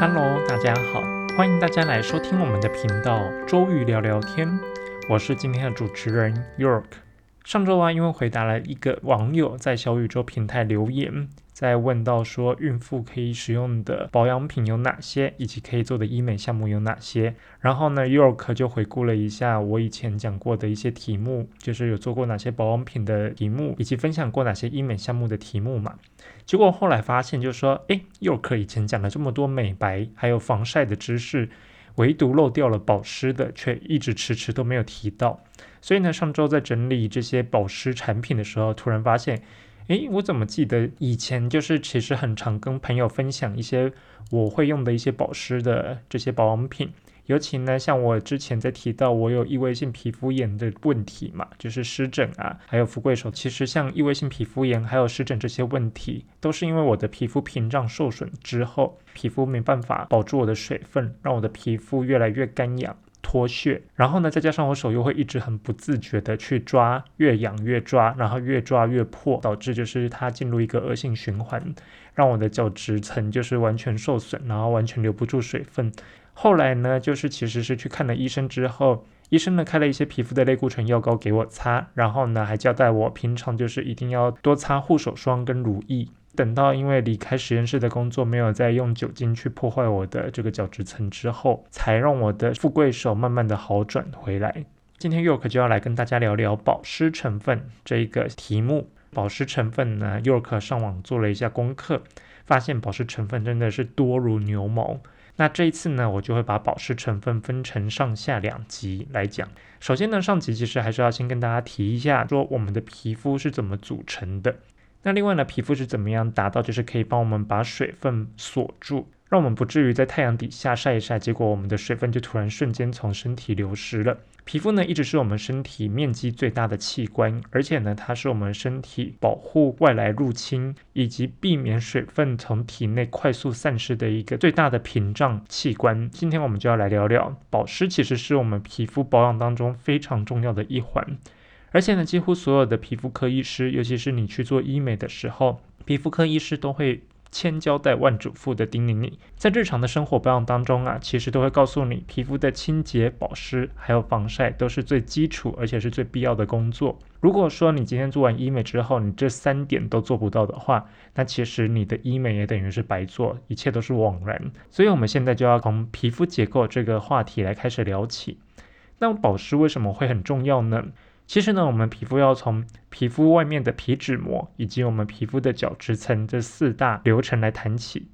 Hello，大家好，欢迎大家来收听我们的频道周瑜聊聊天，我是今天的主持人 York。上周啊，因为回答了一个网友在小宇宙平台留言。在问到说孕妇可以使用的保养品有哪些，以及可以做的医美项目有哪些，然后呢，York 就回顾了一下我以前讲过的一些题目，就是有做过哪些保养品的题目，以及分享过哪些医美项目的题目嘛。结果后来发现，就说，诶 y o r k 以前讲了这么多美白还有防晒的知识，唯独漏掉了保湿的，却一直迟迟都没有提到。所以呢，上周在整理这些保湿产品的时候，突然发现。诶，我怎么记得以前就是其实很常跟朋友分享一些我会用的一些保湿的这些保养品，尤其呢，像我之前在提到我有异位性皮肤炎的问题嘛，就是湿疹啊，还有富贵手，其实像异位性皮肤炎还有湿疹这些问题，都是因为我的皮肤屏障受损之后，皮肤没办法保住我的水分，让我的皮肤越来越干痒。脱屑，然后呢，再加上我手又会一直很不自觉的去抓，越痒越抓，然后越抓越破，导致就是它进入一个恶性循环，让我的角质层就是完全受损，然后完全留不住水分。后来呢，就是其实是去看了医生之后，医生呢开了一些皮肤的类固醇药膏给我擦，然后呢还交代我平常就是一定要多擦护手霜跟乳液。等到因为离开实验室的工作，没有再用酒精去破坏我的这个角质层之后，才让我的富贵手慢慢的好转回来。今天 York 就要来跟大家聊聊保湿成分这一个题目。保湿成分呢，York 上网做了一下功课，发现保湿成分真的是多如牛毛。那这一次呢，我就会把保湿成分分成上下两集来讲。首先呢，上集其实还是要先跟大家提一下，说我们的皮肤是怎么组成的。那另外呢，皮肤是怎么样达到，就是可以帮我们把水分锁住，让我们不至于在太阳底下晒一晒，结果我们的水分就突然瞬间从身体流失了。皮肤呢，一直是我们身体面积最大的器官，而且呢，它是我们身体保护外来入侵以及避免水分从体内快速散失的一个最大的屏障器官。今天我们就要来聊聊保湿，其实是我们皮肤保养当中非常重要的一环。而且呢，几乎所有的皮肤科医师，尤其是你去做医美的时候，皮肤科医师都会千交代万嘱咐的叮咛你，在日常的生活保养当中啊，其实都会告诉你，皮肤的清洁、保湿还有防晒都是最基础而且是最必要的工作。如果说你今天做完医美之后，你这三点都做不到的话，那其实你的医美也等于是白做，一切都是枉然。所以，我们现在就要从皮肤结构这个话题来开始聊起。那保湿为什么会很重要呢？其实呢，我们皮肤要从皮肤外面的皮脂膜以及我们皮肤的角质层这四大流程来谈起。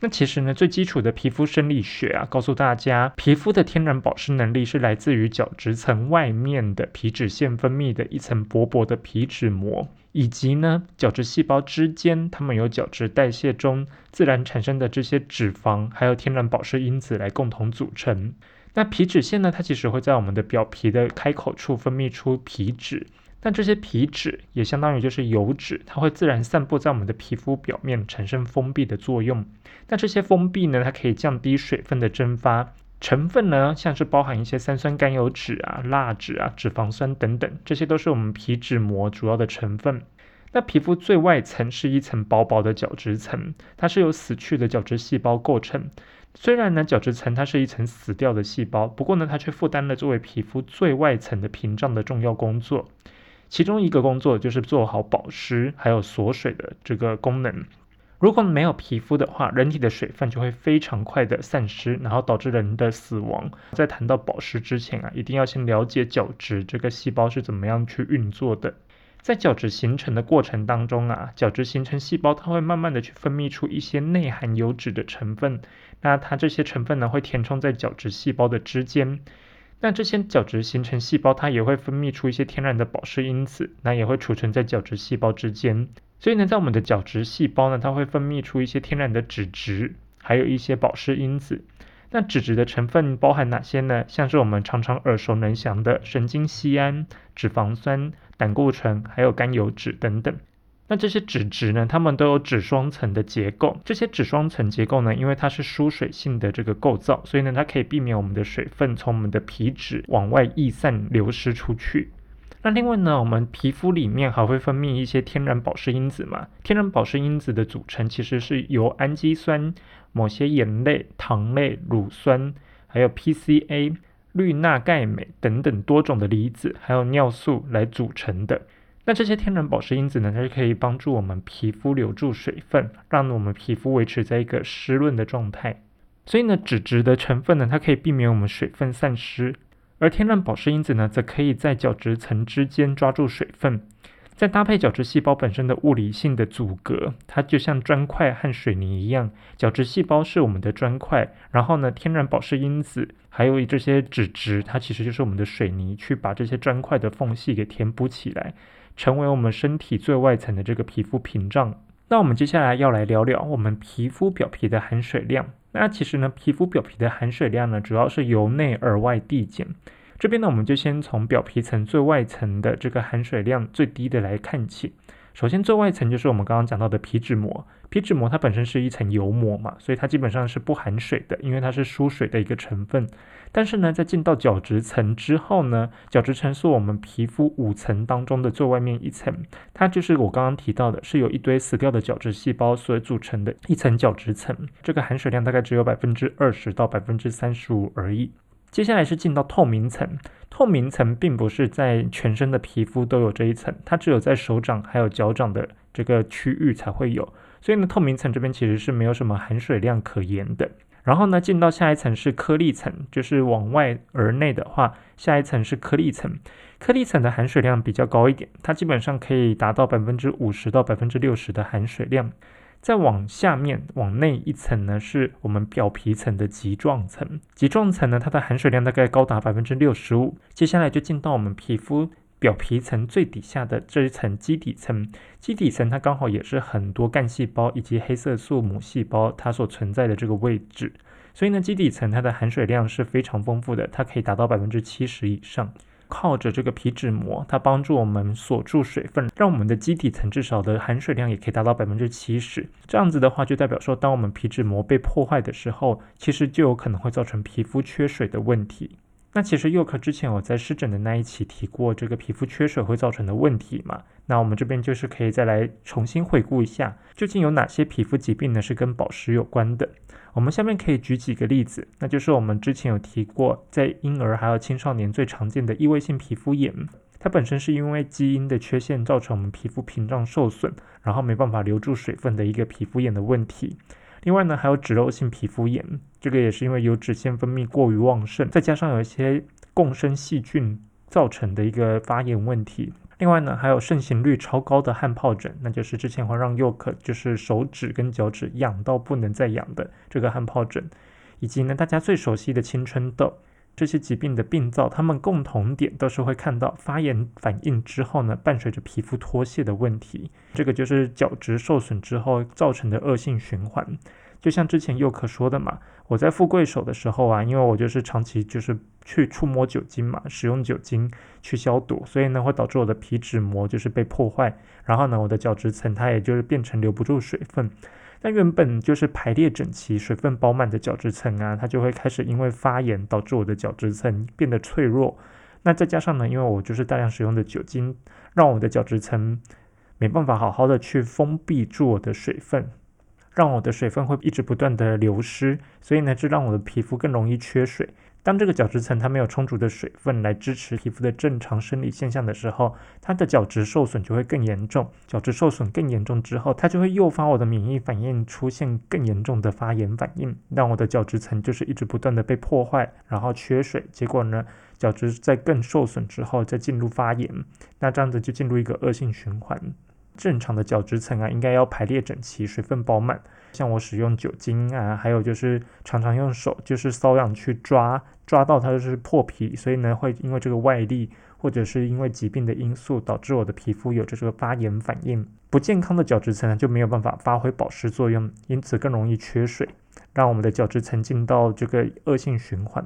那其实呢，最基础的皮肤生理学啊，告诉大家，皮肤的天然保湿能力是来自于角质层外面的皮脂腺分泌的一层薄薄的皮脂膜，以及呢角质细胞之间，它们有角质代谢中自然产生的这些脂肪，还有天然保湿因子来共同组成。那皮脂腺呢？它其实会在我们的表皮的开口处分泌出皮脂，但这些皮脂也相当于就是油脂，它会自然散布在我们的皮肤表面，产生封闭的作用。那这些封闭呢，它可以降低水分的蒸发。成分呢，像是包含一些三酸甘油脂啊、蜡脂啊、脂肪酸等等，这些都是我们皮脂膜主要的成分。那皮肤最外层是一层薄薄的角质层，它是由死去的角质细胞构成。虽然呢，角质层它是一层死掉的细胞，不过呢，它却负担了作为皮肤最外层的屏障的重要工作。其中一个工作就是做好保湿还有锁水的这个功能。如果没有皮肤的话，人体的水分就会非常快的散失，然后导致人的死亡。在谈到保湿之前啊，一定要先了解角质这个细胞是怎么样去运作的。在角质形成的过程当中啊，角质形成细胞它会慢慢的去分泌出一些内含油脂的成分，那它这些成分呢会填充在角质细胞的之间，那这些角质形成细胞它也会分泌出一些天然的保湿因子，那也会储存在角质细胞之间，所以呢，在我们的角质细胞呢，它会分泌出一些天然的脂质，还有一些保湿因子。那脂质的成分包含哪些呢？像是我们常常耳熟能详的神经酰胺、脂肪酸。胆固醇还有甘油脂等等，那这些脂质呢？它们都有脂双层的结构。这些脂双层结构呢，因为它是疏水性的这个构造，所以呢，它可以避免我们的水分从我们的皮脂往外溢散流失出去。那另外呢，我们皮肤里面还会分泌一些天然保湿因子嘛？天然保湿因子的组成其实是由氨基酸、某些盐类、糖类、乳酸，还有 PCA、氯钠钙镁等等多种的离子，还有尿素来组成的。那这些天然保湿因子呢，它是可以帮助我们皮肤留住水分，让我们皮肤维持在一个湿润的状态。所以呢，脂质的成分呢，它可以避免我们水分散失。而天然保湿因子呢，则可以在角质层之间抓住水分，再搭配角质细胞本身的物理性的阻隔，它就像砖块和水泥一样，角质细胞是我们的砖块，然后呢，天然保湿因子还有这些脂质，它其实就是我们的水泥，去把这些砖块的缝隙给填补起来，成为我们身体最外层的这个皮肤屏障。那我们接下来要来聊聊我们皮肤表皮的含水量。那其实呢，皮肤表皮的含水量呢，主要是由内而外递减。这边呢，我们就先从表皮层最外层的这个含水量最低的来看起。首先，最外层就是我们刚刚讲到的皮脂膜。皮脂膜它本身是一层油膜嘛，所以它基本上是不含水的，因为它是疏水的一个成分。但是呢，在进到角质层之后呢，角质层是我们皮肤五层当中的最外面一层，它就是我刚刚提到的，是由一堆死掉的角质细胞所组成的一层角质层。这个含水量大概只有百分之二十到百分之三十五而已。接下来是进到透明层，透明层并不是在全身的皮肤都有这一层，它只有在手掌还有脚掌的这个区域才会有。所以呢，透明层这边其实是没有什么含水量可言的。然后呢，进到下一层是颗粒层，就是往外而内的话，下一层是颗粒层。颗粒层的含水量比较高一点，它基本上可以达到百分之五十到百分之六十的含水量。再往下面往内一层呢，是我们表皮层的棘状层。棘状层呢，它的含水量大概高达百分之六十五。接下来就进到我们皮肤。表皮层最底下的这一层基底层，基底层它刚好也是很多干细胞以及黑色素母细胞它所存在的这个位置，所以呢，基底层它的含水量是非常丰富的，它可以达到百分之七十以上。靠着这个皮脂膜，它帮助我们锁住水分，让我们的基底层至少的含水量也可以达到百分之七十。这样子的话，就代表说，当我们皮脂膜被破坏的时候，其实就有可能会造成皮肤缺水的问题。那其实幼科之前我在湿疹的那一期提过这个皮肤缺水会造成的问题嘛？那我们这边就是可以再来重新回顾一下，究竟有哪些皮肤疾病呢是跟保湿有关的？我们下面可以举几个例子，那就是我们之前有提过，在婴儿还有青少年最常见的异位性皮肤炎，它本身是因为基因的缺陷造成我们皮肤屏障受损，然后没办法留住水分的一个皮肤炎的问题。另外呢，还有脂漏性皮肤炎，这个也是因为油脂腺分泌过于旺盛，再加上有一些共生细菌造成的一个发炎问题。另外呢，还有盛行率超高的汗疱疹，那就是之前会让幼可就是手指跟脚趾痒到不能再痒的这个汗疱疹，以及呢大家最熟悉的青春痘。这些疾病的病灶，它们共同点都是会看到发炎反应之后呢，伴随着皮肤脱屑的问题。这个就是角质受损之后造成的恶性循环。就像之前佑可说的嘛，我在富贵手的时候啊，因为我就是长期就是去触摸酒精嘛，使用酒精去消毒，所以呢会导致我的皮脂膜就是被破坏，然后呢我的角质层它也就是变成留不住水分。那原本就是排列整齐、水分饱满的角质层啊，它就会开始因为发炎导致我的角质层变得脆弱。那再加上呢，因为我就是大量使用的酒精，让我的角质层没办法好好的去封闭住我的水分，让我的水分会一直不断的流失，所以呢，这让我的皮肤更容易缺水。当这个角质层它没有充足的水分来支持皮肤的正常生理现象的时候，它的角质受损就会更严重。角质受损更严重之后，它就会诱发我的免疫反应出现更严重的发炎反应，让我的角质层就是一直不断的被破坏，然后缺水。结果呢，角质在更受损之后再进入发炎，那这样子就进入一个恶性循环。正常的角质层啊，应该要排列整齐，水分饱满。像我使用酒精啊，还有就是常常用手就是瘙痒去抓，抓到它就是破皮，所以呢会因为这个外力或者是因为疾病的因素导致我的皮肤有这个发炎反应。不健康的角质层呢就没有办法发挥保湿作用，因此更容易缺水，让我们的角质层进到这个恶性循环。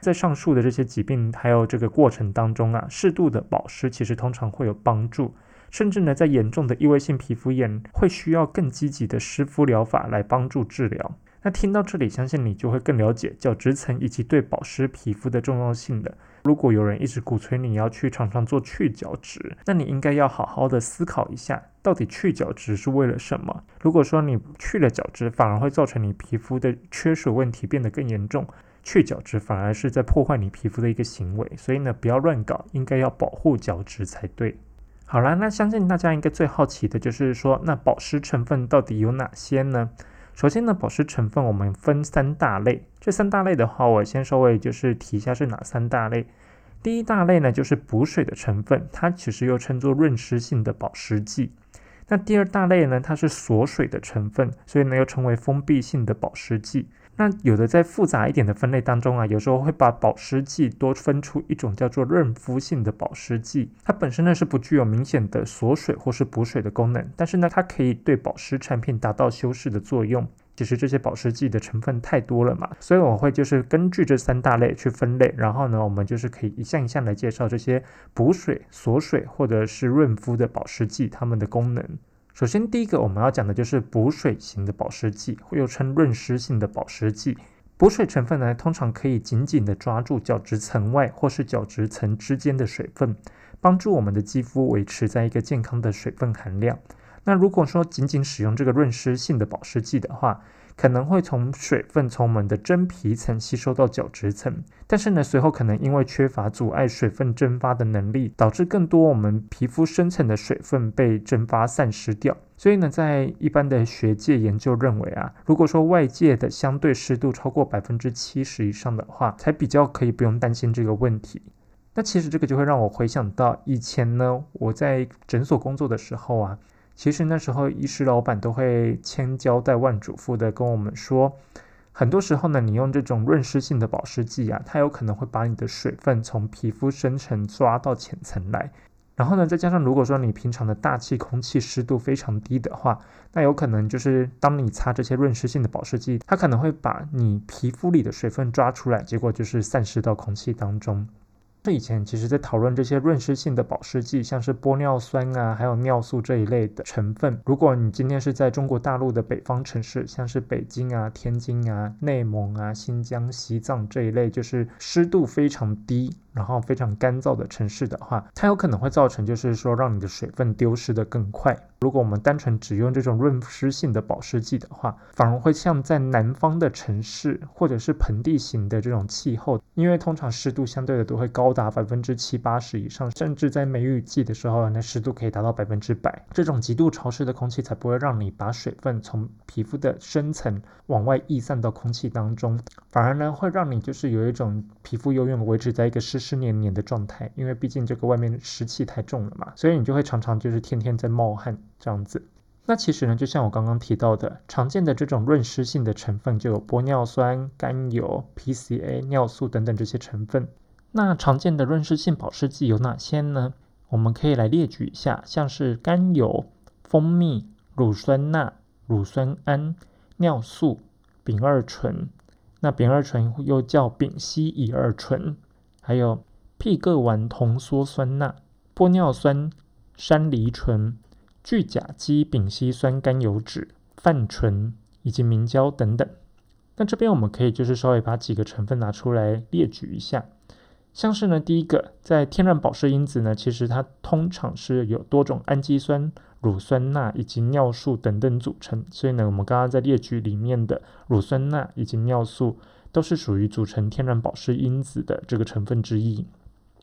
在上述的这些疾病还有这个过程当中啊，适度的保湿其实通常会有帮助。甚至呢，在严重的异位性皮肤炎，会需要更积极的湿敷疗法来帮助治疗。那听到这里，相信你就会更了解角质层以及对保湿皮肤的重要性了。如果有人一直鼓吹你要去常常做去角质，那你应该要好好的思考一下，到底去角质是为了什么？如果说你去了角质，反而会造成你皮肤的缺水问题变得更严重，去角质反而是在破坏你皮肤的一个行为，所以呢，不要乱搞，应该要保护角质才对。好啦，那相信大家应该最好奇的就是说，那保湿成分到底有哪些呢？首先呢，保湿成分我们分三大类。这三大类的话，我先稍微就是提一下是哪三大类。第一大类呢，就是补水的成分，它其实又称作润湿性的保湿剂。那第二大类呢，它是锁水的成分，所以呢又称为封闭性的保湿剂。那有的在复杂一点的分类当中啊，有时候会把保湿剂多分出一种叫做润肤性的保湿剂，它本身呢是不具有明显的锁水或是补水的功能，但是呢它可以对保湿产品达到修饰的作用。其实这些保湿剂的成分太多了嘛，所以我会就是根据这三大类去分类，然后呢我们就是可以一项一项来介绍这些补水、锁水或者是润肤的保湿剂它们的功能。首先，第一个我们要讲的就是补水型的保湿剂，又称润湿性的保湿剂。补水成分呢，通常可以紧紧的抓住角质层外或是角质层之间的水分，帮助我们的肌肤维持在一个健康的水分含量。那如果说仅仅使用这个润湿性的保湿剂的话，可能会从水分从我们的真皮层吸收到角质层，但是呢，随后可能因为缺乏阻碍水分蒸发的能力，导致更多我们皮肤深层的水分被蒸发散失掉。所以呢，在一般的学界研究认为啊，如果说外界的相对湿度超过百分之七十以上的话，才比较可以不用担心这个问题。那其实这个就会让我回想到以前呢，我在诊所工作的时候啊。其实那时候，医师老板都会千交代万嘱咐的跟我们说，很多时候呢，你用这种润湿性的保湿剂啊，它有可能会把你的水分从皮肤深层抓到浅层来。然后呢，再加上如果说你平常的大气空气湿度非常低的话，那有可能就是当你擦这些润湿性的保湿剂，它可能会把你皮肤里的水分抓出来，结果就是散失到空气当中。那以前其实，在讨论这些润湿性的保湿剂，像是玻尿酸啊，还有尿素这一类的成分。如果你今天是在中国大陆的北方城市，像是北京啊、天津啊、内蒙啊、新疆、西藏这一类，就是湿度非常低。然后非常干燥的城市的话，它有可能会造成，就是说让你的水分丢失的更快。如果我们单纯只用这种润湿性的保湿剂的话，反而会像在南方的城市或者是盆地型的这种气候，因为通常湿度相对的都会高达百分之七八十以上，甚至在梅雨季的时候，那湿度可以达到百分之百。这种极度潮湿的空气才不会让你把水分从皮肤的深层往外溢散到空气当中，反而呢会让你就是有一种皮肤永远维持在一个湿。湿黏黏的状态，因为毕竟这个外面湿气太重了嘛，所以你就会常常就是天天在冒汗这样子。那其实呢，就像我刚刚提到的，常见的这种润湿性的成分就有玻尿酸、甘油、PCA、尿素等等这些成分。那常见的润湿性保湿剂有哪些呢？我们可以来列举一下，像是甘油、蜂蜜、乳酸钠、乳酸胺、尿素、丙二醇。那丙二醇又叫丙烯乙二醇。还有吡哬烷酮羧酸钠、玻尿酸、山梨醇、聚甲基丙烯酸甘油酯、泛醇以及明胶等等。那这边我们可以就是稍微把几个成分拿出来列举一下，像是呢，第一个在天然保湿因子呢，其实它通常是有多种氨基酸、乳酸钠以及尿素等等组成，所以呢，我们刚刚在列举里面的乳酸钠以及尿素。都是属于组成天然保湿因子的这个成分之一。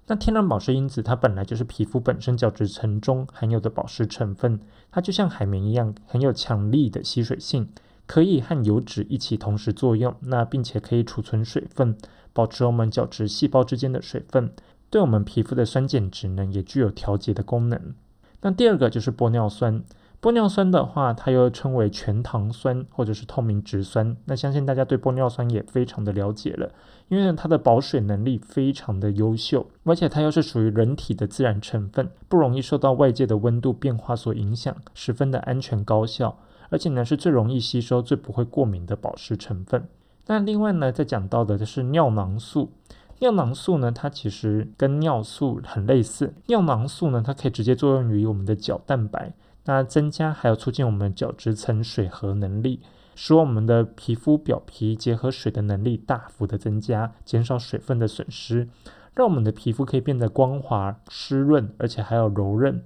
那天然保湿因子它本来就是皮肤本身角质层中含有的保湿成分，它就像海绵一样，很有强力的吸水性，可以和油脂一起同时作用。那并且可以储存水分，保持我们角质细胞之间的水分，对我们皮肤的酸碱值呢也具有调节的功能。那第二个就是玻尿酸。玻尿酸的话，它又称为全糖酸或者是透明质酸。那相信大家对玻尿酸也非常的了解了，因为呢它的保水能力非常的优秀，而且它又是属于人体的自然成分，不容易受到外界的温度变化所影响，十分的安全高效，而且呢是最容易吸收、最不会过敏的保湿成分。那另外呢，再讲到的就是尿囊素。尿囊素呢，它其实跟尿素很类似。尿囊素呢，它可以直接作用于我们的角蛋白。那增加还有促进我们角质层水合能力，使我们的皮肤表皮结合水的能力大幅的增加，减少水分的损失，让我们的皮肤可以变得光滑、湿润，而且还有柔韧。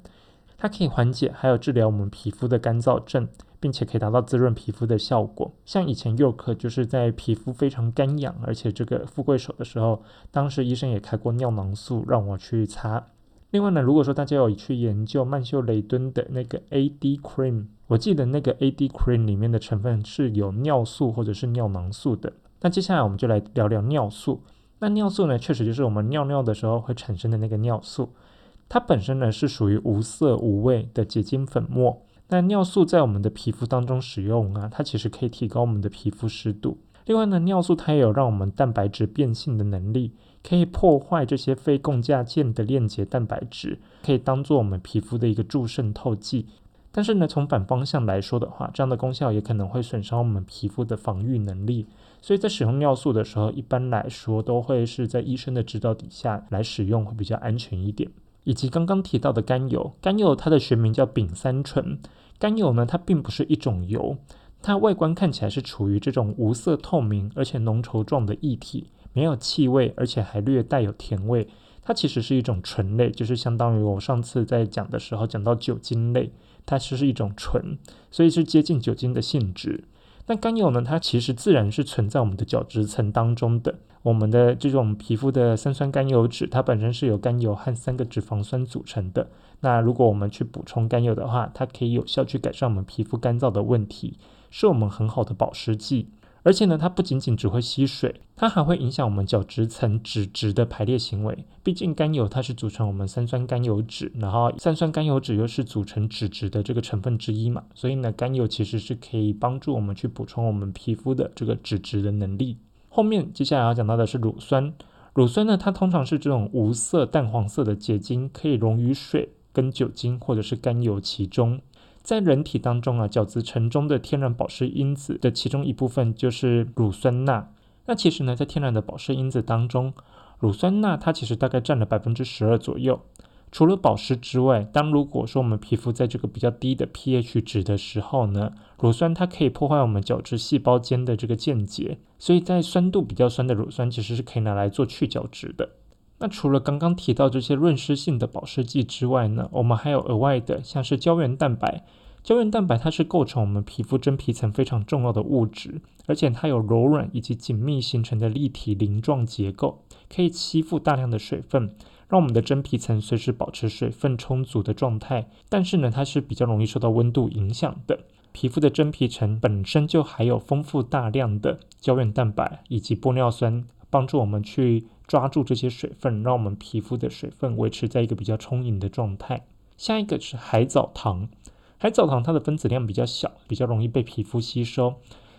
它可以缓解还有治疗我们皮肤的干燥症，并且可以达到滋润皮肤的效果。像以前幼课就是在皮肤非常干痒，而且这个富贵手的时候，当时医生也开过尿囊素让我去擦。另外呢，如果说大家有去研究曼秀雷敦的那个 AD Cream，我记得那个 AD Cream 里面的成分是有尿素或者是尿囊素的。那接下来我们就来聊聊尿素。那尿素呢，确实就是我们尿尿的时候会产生的那个尿素。它本身呢是属于无色无味的结晶粉末。那尿素在我们的皮肤当中使用啊，它其实可以提高我们的皮肤湿度。另外呢，尿素它也有让我们蛋白质变性的能力，可以破坏这些非共价键的链接蛋白质，可以当做我们皮肤的一个助渗透剂。但是呢，从反方向来说的话，这样的功效也可能会损伤我们皮肤的防御能力。所以在使用尿素的时候，一般来说都会是在医生的指导底下来使用，会比较安全一点。以及刚刚提到的甘油，甘油它的学名叫丙三醇。甘油呢，它并不是一种油，它外观看起来是处于这种无色透明而且浓稠状的液体，没有气味，而且还略带有甜味。它其实是一种醇类，就是相当于我上次在讲的时候讲到酒精类，它其实是一种醇，所以是接近酒精的性质。那甘油呢？它其实自然是存在我们的角质层当中的。我们的这种皮肤的三酸甘油脂，它本身是由甘油和三个脂肪酸组成的。那如果我们去补充甘油的话，它可以有效去改善我们皮肤干燥的问题，是我们很好的保湿剂。而且呢，它不仅仅只会吸水，它还会影响我们角质层脂质的排列行为。毕竟甘油它是组成我们三酸甘油酯，然后三酸甘油酯又是组成脂质的这个成分之一嘛，所以呢，甘油其实是可以帮助我们去补充我们皮肤的这个脂质的能力。后面接下来要讲到的是乳酸，乳酸呢，它通常是这种无色淡黄色的结晶，可以溶于水跟酒精或者是甘油其中。在人体当中啊，角质层中的天然保湿因子的其中一部分就是乳酸钠。那其实呢，在天然的保湿因子当中，乳酸钠它其实大概占了百分之十二左右。除了保湿之外，当如果说我们皮肤在这个比较低的 pH 值的时候呢，乳酸它可以破坏我们角质细胞间的这个间接，所以在酸度比较酸的乳酸其实是可以拿来做去角质的。那除了刚刚提到这些润湿性的保湿剂之外呢，我们还有额外的，像是胶原蛋白。胶原蛋白它是构成我们皮肤真皮层非常重要的物质，而且它有柔软以及紧密形成的立体鳞状结构，可以吸附大量的水分，让我们的真皮层随时保持水分充足的状态。但是呢，它是比较容易受到温度影响的。皮肤的真皮层本身就含有丰富大量的胶原蛋白以及玻尿酸，帮助我们去。抓住这些水分，让我们皮肤的水分维持在一个比较充盈的状态。下一个是海藻糖，海藻糖它的分子量比较小，比较容易被皮肤吸收。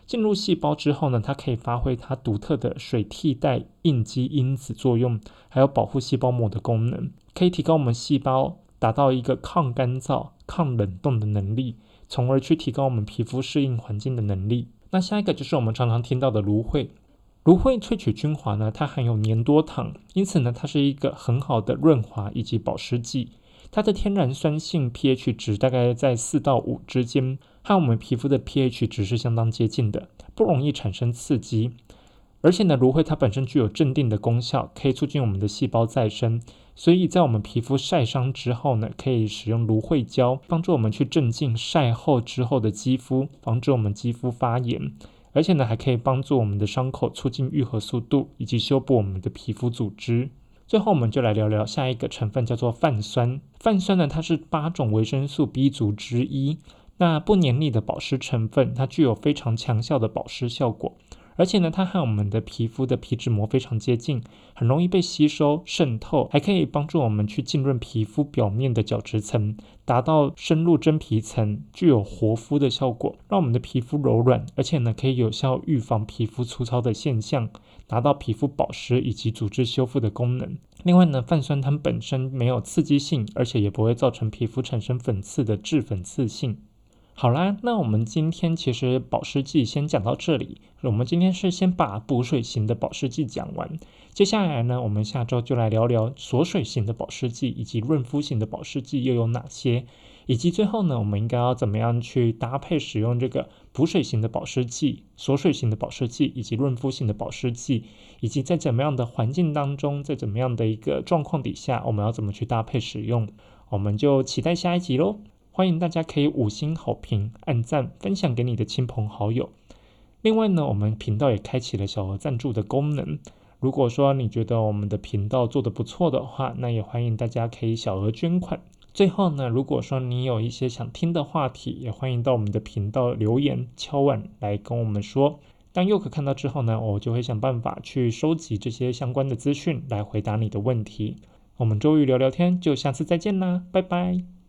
进入细胞之后呢，它可以发挥它独特的水替代应激因子作用，还有保护细胞膜的功能，可以提高我们细胞达到一个抗干燥、抗冷冻的能力，从而去提高我们皮肤适应环境的能力。那下一个就是我们常常听到的芦荟。芦荟萃取精华呢，它含有粘多糖，因此呢，它是一个很好的润滑以及保湿剂。它的天然酸性 pH 值大概在四到五之间，和我们皮肤的 pH 值是相当接近的，不容易产生刺激。而且呢，芦荟它本身具有镇定的功效，可以促进我们的细胞再生。所以在我们皮肤晒伤之后呢，可以使用芦荟胶，帮助我们去镇静晒后之后的肌肤，防止我们肌肤发炎。而且呢，还可以帮助我们的伤口促进愈合速度，以及修补我们的皮肤组织。最后，我们就来聊聊下一个成分，叫做泛酸。泛酸呢，它是八种维生素 B 族之一。那不黏腻的保湿成分，它具有非常强效的保湿效果。而且呢，它和我们的皮肤的皮脂膜非常接近，很容易被吸收渗透，还可以帮助我们去浸润皮肤表面的角质层，达到深入真皮层，具有活肤的效果，让我们的皮肤柔软，而且呢，可以有效预防皮肤粗糙的现象，达到皮肤保湿以及组织修复的功能。另外呢，泛酸它本身没有刺激性，而且也不会造成皮肤产生粉刺的致粉刺性。好啦，那我们今天其实保湿剂先讲到这里。我们今天是先把补水型的保湿剂讲完，接下来呢，我们下周就来聊聊锁水型的保湿剂以及润肤型的保湿剂又有哪些。以及最后呢，我们应该要怎么样去搭配使用这个补水型的保湿剂、锁水型的保湿剂以及润肤型的保湿剂，以及在怎么样的环境当中，在怎么样的一个状况底下，我们要怎么去搭配使用？我们就期待下一集喽！欢迎大家可以五星好评、按赞、分享给你的亲朋好友。另外呢，我们频道也开启了小额赞助的功能。如果说你觉得我们的频道做得不错的话，那也欢迎大家可以小额捐款。最后呢，如果说你有一些想听的话题，也欢迎到我们的频道留言敲碗来跟我们说。当佑可看到之后呢，我就会想办法去收集这些相关的资讯来回答你的问题。我们周瑜聊聊天，就下次再见啦，拜拜。